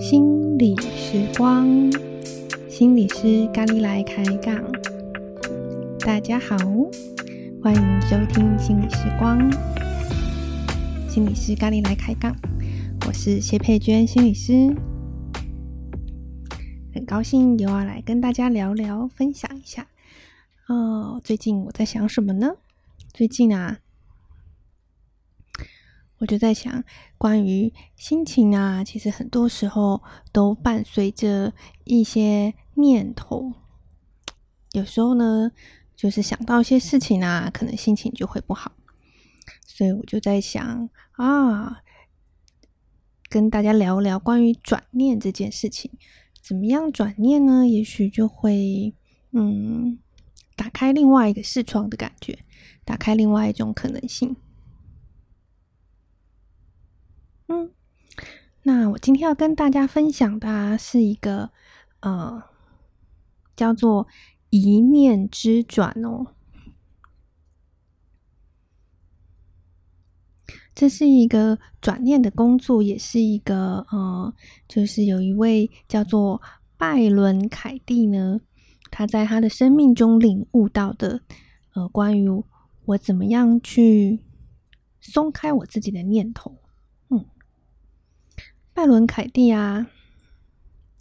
心理时光，心理师咖喱来开杠。大家好，欢迎收听心理时光，心理师咖喱来开杠。我是谢佩娟心理师，很高兴又要来跟大家聊聊，分享一下。哦，最近我在想什么呢？最近啊。我就在想，关于心情啊，其实很多时候都伴随着一些念头。有时候呢，就是想到一些事情啊，可能心情就会不好。所以我就在想啊，跟大家聊聊关于转念这件事情，怎么样转念呢？也许就会嗯，打开另外一个视窗的感觉，打开另外一种可能性。嗯，那我今天要跟大家分享的，是一个呃，叫做一念之转哦。这是一个转念的工作，也是一个呃，就是有一位叫做拜伦凯蒂呢，他在他的生命中领悟到的呃，关于我怎么样去松开我自己的念头。嗯拜伦凯蒂啊，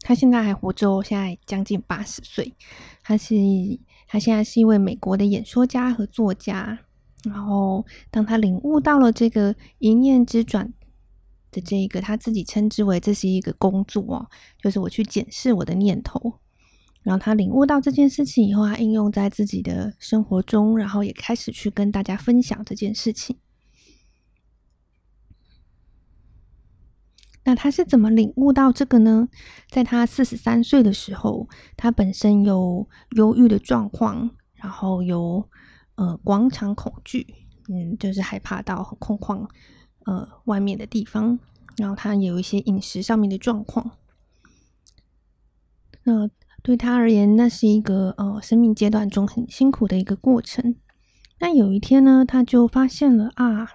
他现在还活着哦，现在将近八十岁。他是他现在是一位美国的演说家和作家。然后，当他领悟到了这个一念之转的这个，他自己称之为这是一个工作哦，就是我去检视我的念头。然后他领悟到这件事情以后，他应用在自己的生活中，然后也开始去跟大家分享这件事情。那他是怎么领悟到这个呢？在他四十三岁的时候，他本身有忧郁的状况，然后有呃广场恐惧，嗯，就是害怕到很空旷呃外面的地方，然后他也有一些饮食上面的状况。那对他而言，那是一个呃生命阶段中很辛苦的一个过程。那有一天呢，他就发现了啊，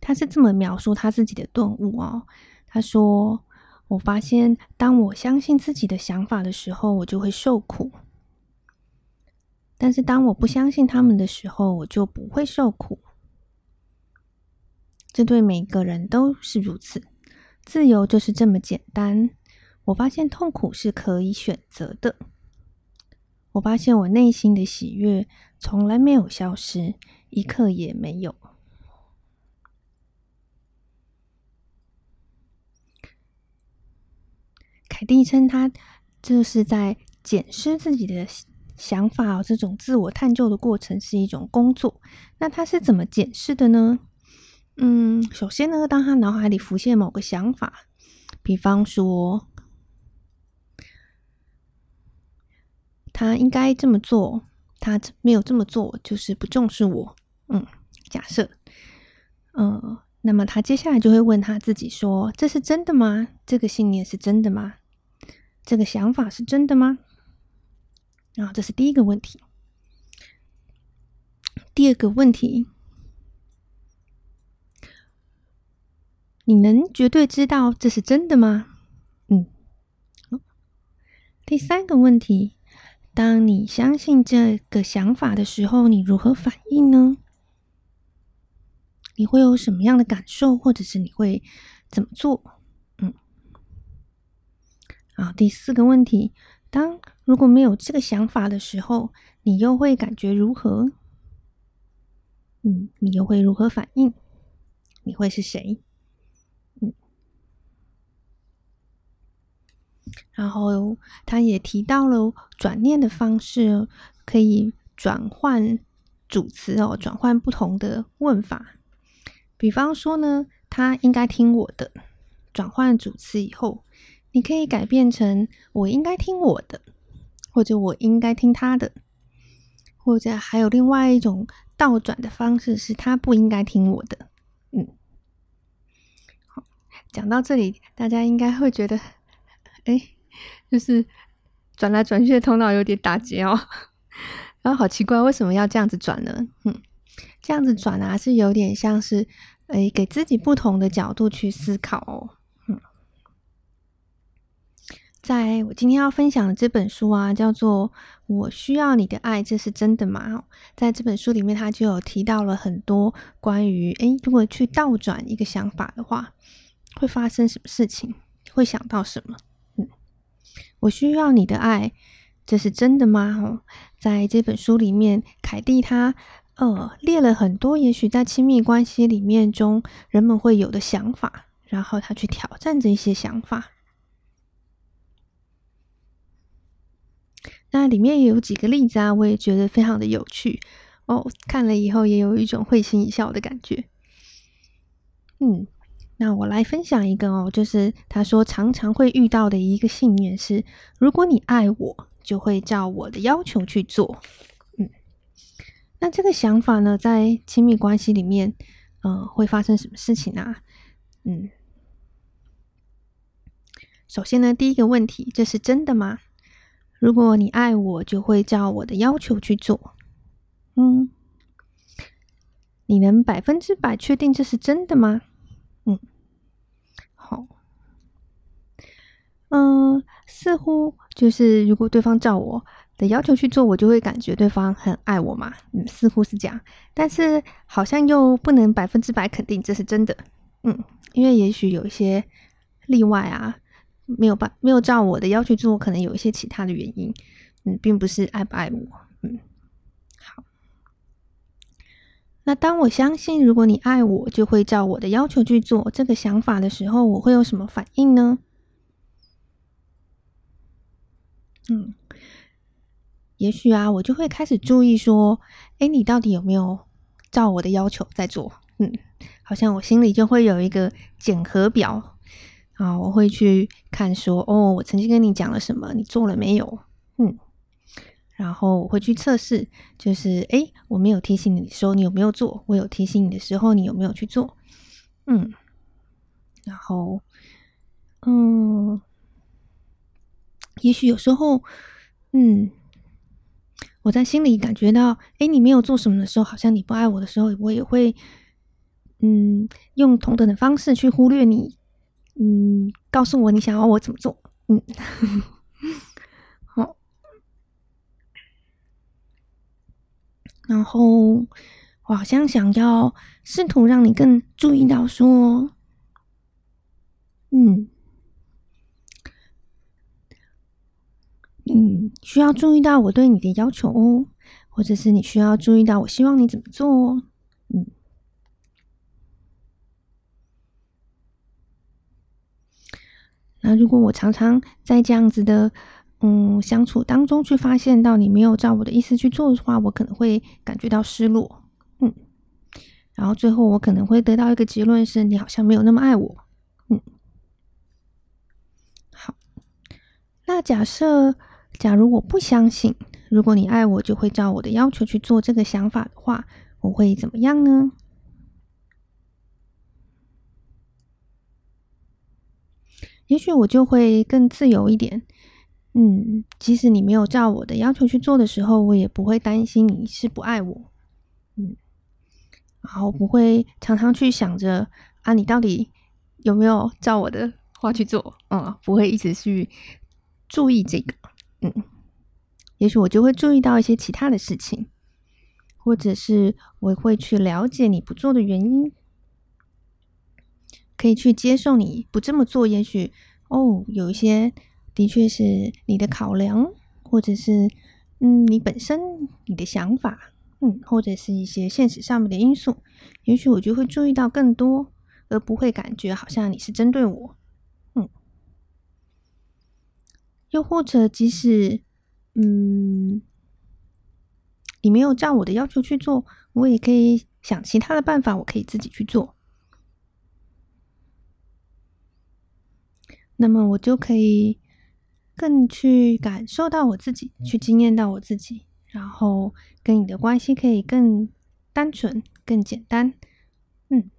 他是这么描述他自己的顿悟哦。他说：“我发现，当我相信自己的想法的时候，我就会受苦；但是当我不相信他们的时候，我就不会受苦。这对每个人都是如此。自由就是这么简单。我发现痛苦是可以选择的。我发现我内心的喜悦从来没有消失，一刻也没有。”凯蒂称他这是在检视自己的想法，这种自我探究的过程是一种工作。那他是怎么检视的呢？嗯，首先呢，当他脑海里浮现某个想法，比方说他应该这么做，他没有这么做，就是不重视我。嗯，假设，嗯，那么他接下来就会问他自己说：“这是真的吗？这个信念是真的吗？”这个想法是真的吗？啊，这是第一个问题。第二个问题，你能绝对知道这是真的吗？嗯。第三个问题，当你相信这个想法的时候，你如何反应呢？你会有什么样的感受，或者是你会怎么做？啊，第四个问题，当如果没有这个想法的时候，你又会感觉如何？嗯，你又会如何反应？你会是谁？然后他也提到了转念的方式，可以转换主词哦，转换不同的问法。比方说呢，他应该听我的，转换主词以后。你可以改变成我应该听我的，或者我应该听他的，或者还有另外一种倒转的方式，是他不应该听我的。嗯，好，讲到这里，大家应该会觉得，哎，就是转来转去的头脑有点打结哦。然后好奇怪，为什么要这样子转呢？嗯，这样子转啊，是有点像是，诶，给自己不同的角度去思考哦。嗯，在我今天要分享的这本书啊，叫做《我需要你的爱》，这是真的吗？在这本书里面，他就有提到了很多关于，诶，如果去倒转一个想法的话，会发生什么事情？会想到什么？我需要你的爱。这是真的吗？在这本书里面，凯蒂他呃列了很多，也许在亲密关系里面中人们会有的想法，然后他去挑战这些想法。那里面也有几个例子啊，我也觉得非常的有趣哦，看了以后也有一种会心一笑的感觉。嗯，那我来分享一个哦，就是他说常常会遇到的一个信念是：如果你爱我。就会照我的要求去做，嗯，那这个想法呢，在亲密关系里面，呃，会发生什么事情啊？嗯，首先呢，第一个问题，这是真的吗？如果你爱我，就会照我的要求去做，嗯，你能百分之百确定这是真的吗？嗯，好。嗯，似乎就是如果对方照我的要求去做，我就会感觉对方很爱我嘛。嗯，似乎是这样，但是好像又不能百分之百肯定这是真的。嗯，因为也许有一些例外啊，没有办没有照我的要求做，可能有一些其他的原因。嗯，并不是爱不爱我。嗯，好。那当我相信如果你爱我，就会照我的要求去做这个想法的时候，我会有什么反应呢？嗯，也许啊，我就会开始注意说，诶，你到底有没有照我的要求在做？嗯，好像我心里就会有一个检核表啊，我会去看说，哦，我曾经跟你讲了什么，你做了没有？嗯，然后我会去测试，就是诶，我没有提醒你的时候，你有没有做？我有提醒你的时候，你有没有去做？嗯，然后，嗯。也许有时候，嗯，我在心里感觉到，诶，你没有做什么的时候，好像你不爱我的时候，我也会，嗯，用同等的方式去忽略你，嗯，告诉我你想要我怎么做，嗯，好，然后我好像想要试图让你更注意到说，嗯。嗯，需要注意到我对你的要求哦，或者是你需要注意到我希望你怎么做哦。嗯，那如果我常常在这样子的嗯相处当中去发现到你没有照我的意思去做的话，我可能会感觉到失落。嗯，然后最后我可能会得到一个结论是，你好像没有那么爱我。嗯，好，那假设。假如我不相信，如果你爱我，就会照我的要求去做这个想法的话，我会怎么样呢？也许我就会更自由一点。嗯，即使你没有照我的要求去做的时候，我也不会担心你是不爱我。嗯，然后不会常常去想着啊，你到底有没有照我的话去做？嗯，不会一直去注意这个。嗯，也许我就会注意到一些其他的事情，或者是我会去了解你不做的原因，可以去接受你不这么做。也许哦，有一些的确是你的考量，或者是嗯，你本身你的想法，嗯，或者是一些现实上面的因素。也许我就会注意到更多，而不会感觉好像你是针对我。又或者，即使嗯，你没有照我的要求去做，我也可以想其他的办法，我可以自己去做。那么，我就可以更去感受到我自己，去经验到我自己，然后跟你的关系可以更单纯、更简单。嗯，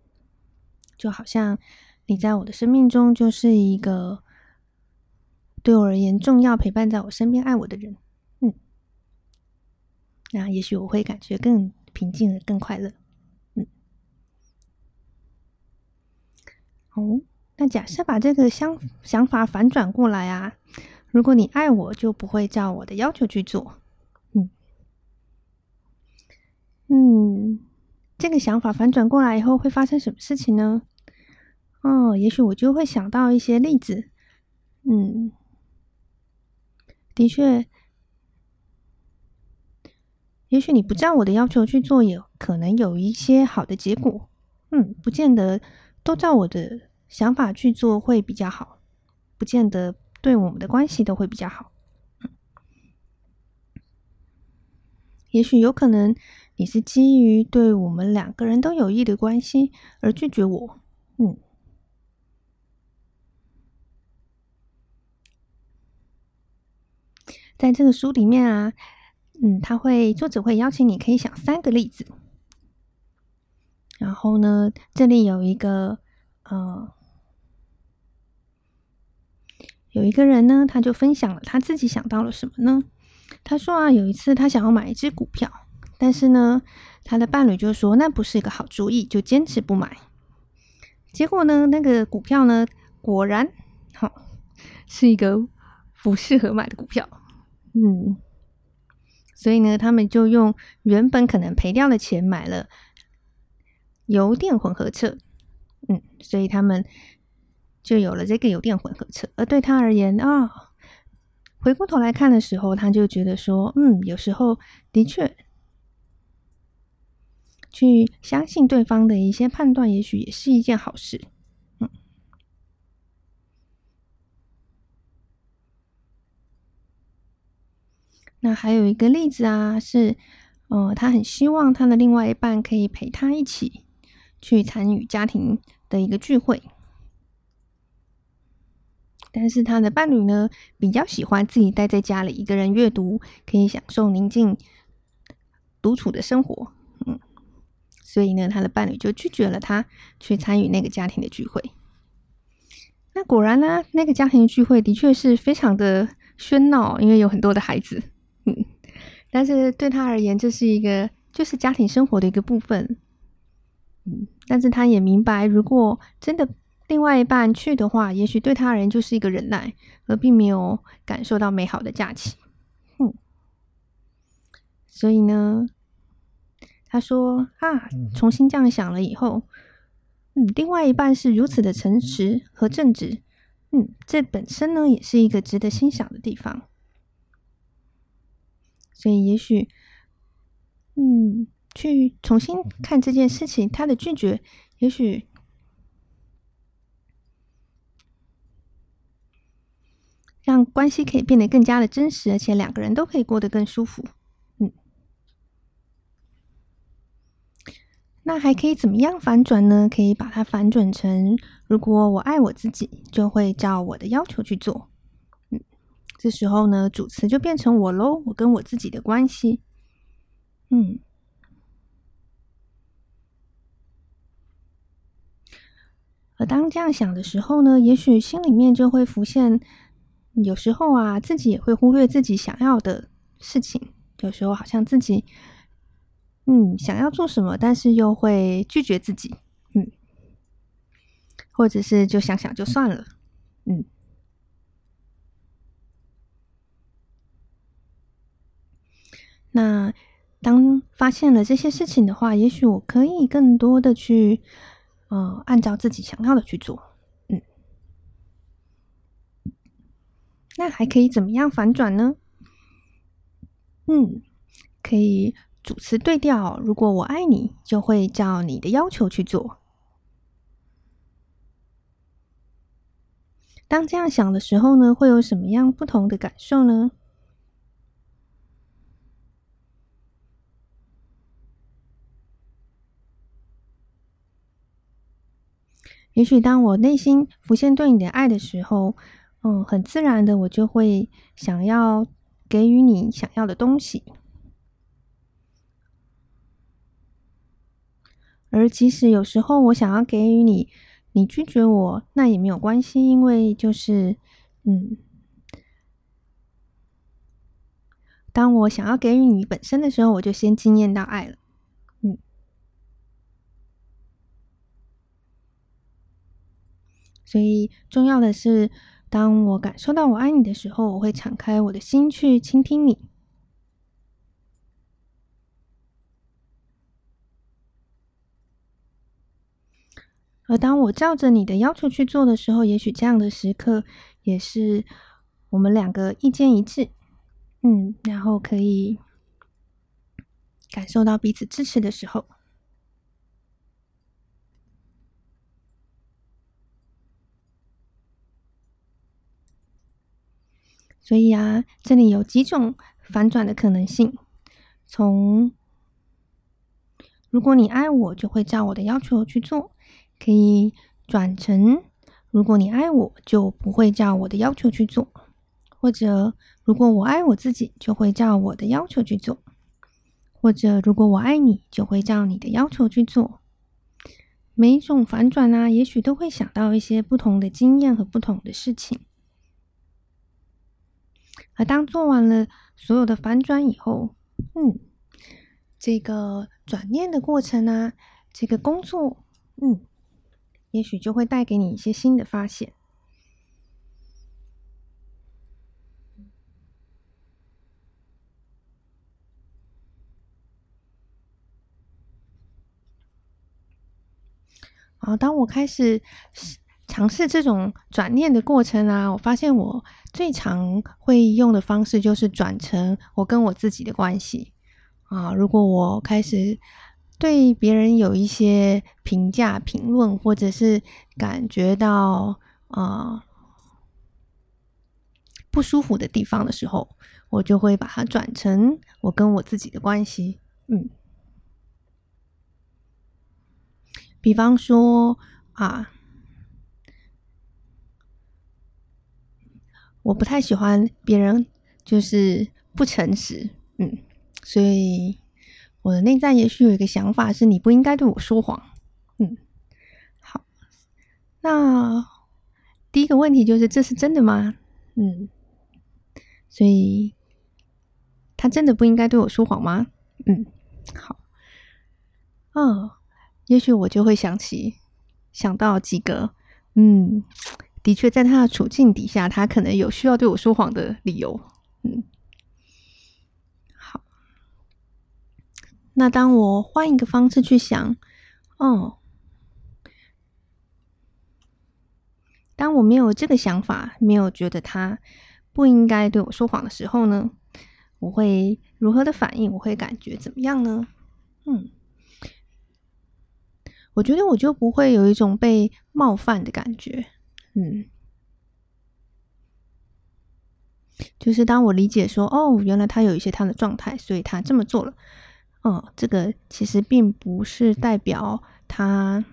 就好像你在我的生命中就是一个。对我而言，重要陪伴在我身边、爱我的人，嗯，那也许我会感觉更平静、更快乐。嗯，哦，那假设把这个想想法反转过来啊，如果你爱我，就不会照我的要求去做。嗯嗯，这个想法反转过来以后会发生什么事情呢？哦，也许我就会想到一些例子。嗯，的确。也许你不照我的要求去做，也可能有一些好的结果。嗯，不见得都照我的想法去做会比较好，不见得对我们的关系都会比较好。嗯，也许有可能你是基于对我们两个人都有益的关系而拒绝我。嗯，在这个书里面啊。嗯，他会作者会邀请你，可以想三个例子。然后呢，这里有一个呃，有一个人呢，他就分享了他自己想到了什么呢？他说啊，有一次他想要买一只股票，但是呢，他的伴侣就说那不是一个好主意，就坚持不买。结果呢，那个股票呢，果然好，是一个不适合买的股票。嗯。所以呢，他们就用原本可能赔掉的钱买了油电混合车，嗯，所以他们就有了这个油电混合车。而对他而言啊，回过头来看的时候，他就觉得说，嗯，有时候的确去相信对方的一些判断，也许也是一件好事。那还有一个例子啊，是，呃，他很希望他的另外一半可以陪他一起去参与家庭的一个聚会，但是他的伴侣呢，比较喜欢自己待在家里一个人阅读，可以享受宁静独处的生活，嗯，所以呢，他的伴侣就拒绝了他去参与那个家庭的聚会。那果然呢，那个家庭聚会的确是非常的喧闹，因为有很多的孩子。嗯，但是对他而言，这是一个就是家庭生活的一个部分。嗯，但是他也明白，如果真的另外一半去的话，也许对他而言就是一个忍耐，而并没有感受到美好的假期。哼，所以呢，他说啊，重新这样想了以后，嗯，另外一半是如此的诚实和正直，嗯，这本身呢，也是一个值得欣赏的地方。所以，也许，嗯，去重新看这件事情，他的拒绝，也许让关系可以变得更加的真实，而且两个人都可以过得更舒服。嗯，那还可以怎么样反转呢？可以把它反转成：如果我爱我自己，就会照我的要求去做。这时候呢，主词就变成我喽，我跟我自己的关系。嗯，而当这样想的时候呢，也许心里面就会浮现，有时候啊，自己也会忽略自己想要的事情。有时候好像自己，嗯，想要做什么，但是又会拒绝自己，嗯，或者是就想想就算了，嗯。那当发现了这些事情的话，也许我可以更多的去，呃，按照自己想要的去做，嗯。那还可以怎么样反转呢？嗯，可以主词对调。如果我爱你，就会照你的要求去做。当这样想的时候呢，会有什么样不同的感受呢？也许当我内心浮现对你的爱的时候，嗯，很自然的，我就会想要给予你想要的东西。而即使有时候我想要给予你，你拒绝我，那也没有关系，因为就是，嗯，当我想要给予你本身的时候，我就先惊艳到爱了。所以重要的是，当我感受到我爱你的时候，我会敞开我的心去倾听你。而当我照着你的要求去做的时候，也许这样的时刻也是我们两个意见一致，嗯，然后可以感受到彼此支持的时候。所以啊，这里有几种反转的可能性，从如果你爱我，就会照我的要求去做。可以转成，如果你爱我，就不会照我的要求去做；或者，如果我爱我自己，就会照我的要求去做；或者，如果我爱你，就会照你的要求去做。每一种反转啊，也许都会想到一些不同的经验和不同的事情。而当做完了所有的反转以后，嗯，这个转念的过程啊，这个工作，嗯。也许就会带给你一些新的发现。好，当我开始尝试这种转念的过程啊，我发现我最常会用的方式就是转成我跟我自己的关系啊。如果我开始。对别人有一些评价、评论，或者是感觉到啊、不舒服的地方的时候，我就会把它转成我跟我自己的关系。嗯，比方说啊，我不太喜欢别人就是不诚实，嗯，所以。我的内在也许有一个想法是，你不应该对我说谎。嗯，好，那第一个问题就是，这是真的吗？嗯，所以他真的不应该对我说谎吗？嗯，好，嗯，也许我就会想起想到几个，嗯，的确在他的处境底下，他可能有需要对我说谎的理由。嗯。好那当我换一个方式去想，哦，当我没有这个想法，没有觉得他不应该对我说谎的时候呢，我会如何的反应？我会感觉怎么样呢？嗯，我觉得我就不会有一种被冒犯的感觉。嗯，就是当我理解说，哦，原来他有一些他的状态，所以他这么做了。嗯，这个其实并不是代表他，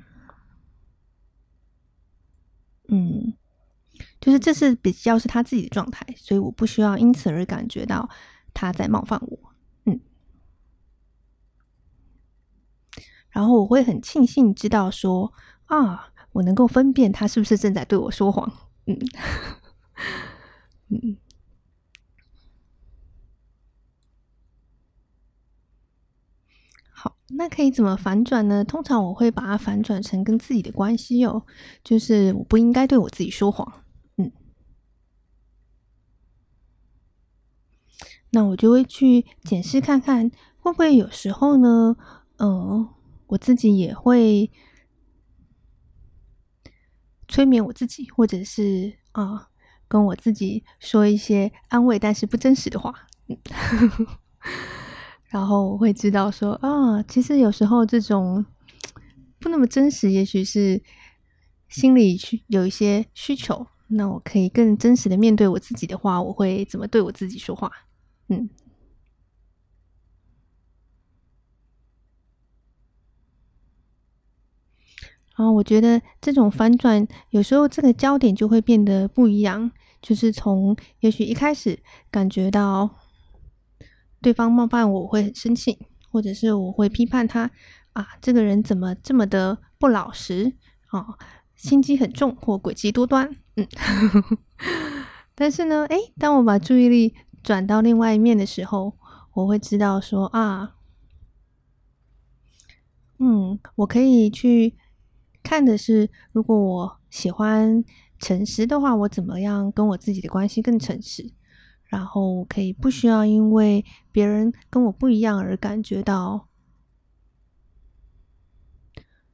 嗯，就是这是比较是他自己的状态，所以我不需要因此而感觉到他在冒犯我，嗯，然后我会很庆幸知道说啊，我能够分辨他是不是正在对我说谎，嗯，嗯。好那可以怎么反转呢？通常我会把它反转成跟自己的关系哦，就是我不应该对我自己说谎。嗯，那我就会去检视看看，会不会有时候呢，嗯、呃，我自己也会催眠我自己，或者是啊、跟我自己说一些安慰但是不真实的话。然后我会知道说啊，其实有时候这种不那么真实，也许是心里去有一些需求。那我可以更真实的面对我自己的话，我会怎么对我自己说话？嗯。然后我觉得这种反转，有时候这个焦点就会变得不一样，就是从也许一开始感觉到。对方冒犯我，会很生气，或者是我会批判他啊，这个人怎么这么的不老实啊，心机很重或诡计多端，嗯。但是呢，诶，当我把注意力转到另外一面的时候，我会知道说啊，嗯，我可以去看的是，如果我喜欢诚实的话，我怎么样跟我自己的关系更诚实？然后可以不需要因为别人跟我不一样而感觉到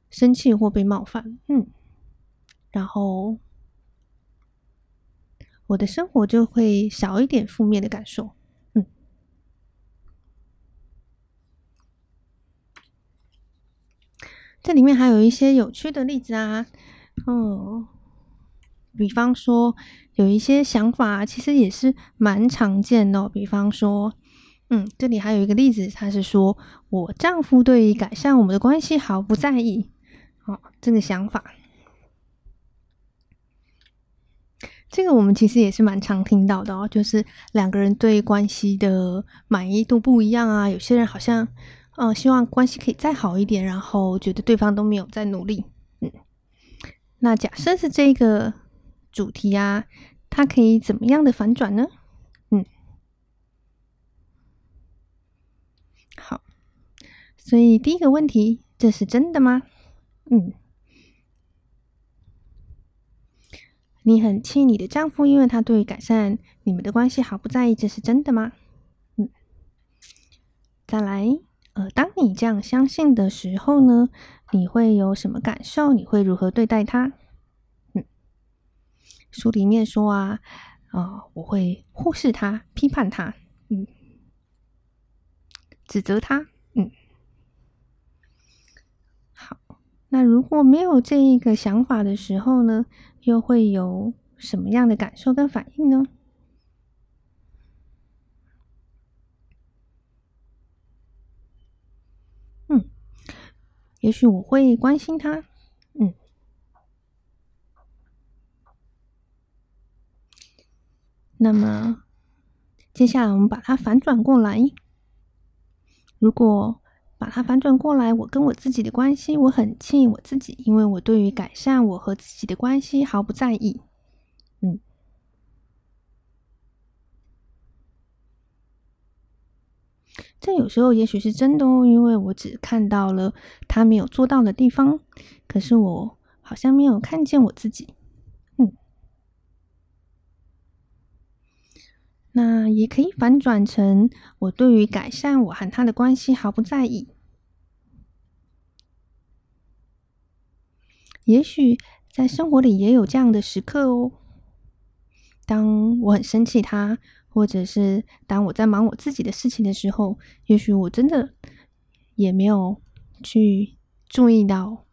生气或被冒犯，嗯，然后我的生活就会少一点负面的感受，嗯。这里面还有一些有趣的例子啊，嗯。比方说，有一些想法其实也是蛮常见的。比方说，嗯，这里还有一个例子，他是说我丈夫对于改善我们的关系毫不在意。哦，这个想法，这个我们其实也是蛮常听到的哦。就是两个人对关系的满意度不一样啊。有些人好像，嗯，希望关系可以再好一点，然后觉得对方都没有在努力。嗯，那假设是这个。主题啊，它可以怎么样的反转呢？嗯，好，所以第一个问题，这是真的吗？嗯，你很气你的丈夫，因为他对改善你们的关系毫不在意，这是真的吗？嗯，再来，呃，当你这样相信的时候呢，你会有什么感受？你会如何对待他？书里面说啊，啊、我会忽视他、批判他，嗯，指责他，嗯。好，那如果没有这一个想法的时候呢，又会有什么样的感受跟反应呢？嗯，也许我会关心他。嗯那么，接下来我们把它反转过来。如果把它反转过来，我跟我自己的关系，我很气我自己，因为我对于改善我和自己的关系毫不在意。嗯，这有时候也许是真的哦，因为我只看到了他没有做到的地方，可是我好像没有看见我自己。嗯那也可以反转成我对于改善我和他的关系毫不在意。也许在生活里也有这样的时刻哦。当我很生气他，或者是当我在忙我自己的事情的时候，也许我真的也没有去注意到，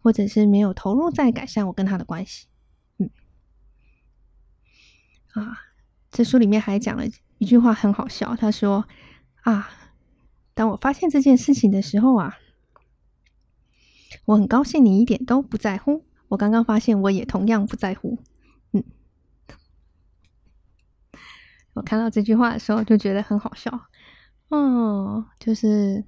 或者是没有投入在改善我跟他的关系。嗯，啊。这书里面还讲了一句话，很好笑。他说：“啊，当我发现这件事情的时候啊，我很高兴你一点都不在乎。我刚刚发现，我也同样不在乎。”嗯，我看到这句话的时候就觉得很好笑。嗯，就是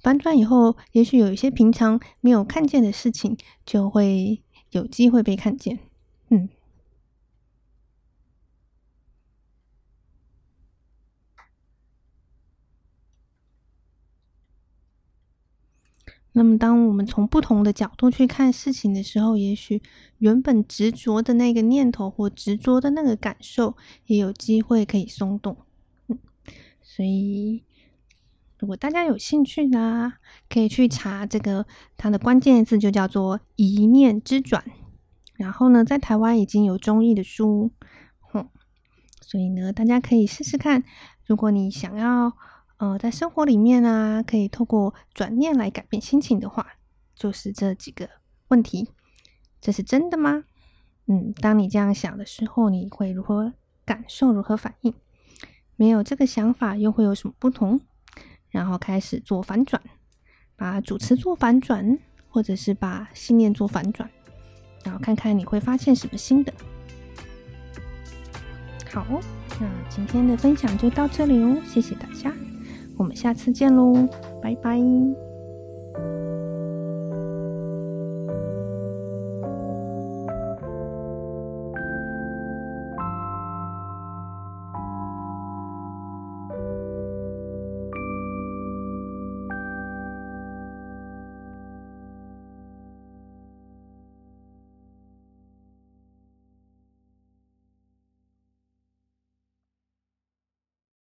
反转以后，也许有一些平常没有看见的事情就会。有机会被看见，嗯。那么，当我们从不同的角度去看事情的时候，也许原本执着的那个念头或执着的那个感受，也有机会可以松动。嗯，所以。如果大家有兴趣呢，可以去查这个，它的关键字就叫做“一念之转”。然后呢，在台湾已经有中译的书，哼，所以呢，大家可以试试看。如果你想要，呃，在生活里面啊，可以透过转念来改变心情的话，就是这几个问题。这是真的吗？嗯，当你这样想的时候，你会如何感受？如何反应？没有这个想法，又会有什么不同？然后开始做反转，把主词做反转，或者是把信念做反转，然后看看你会发现什么新的。好，那今天的分享就到这里哦，谢谢大家，我们下次见喽，拜拜。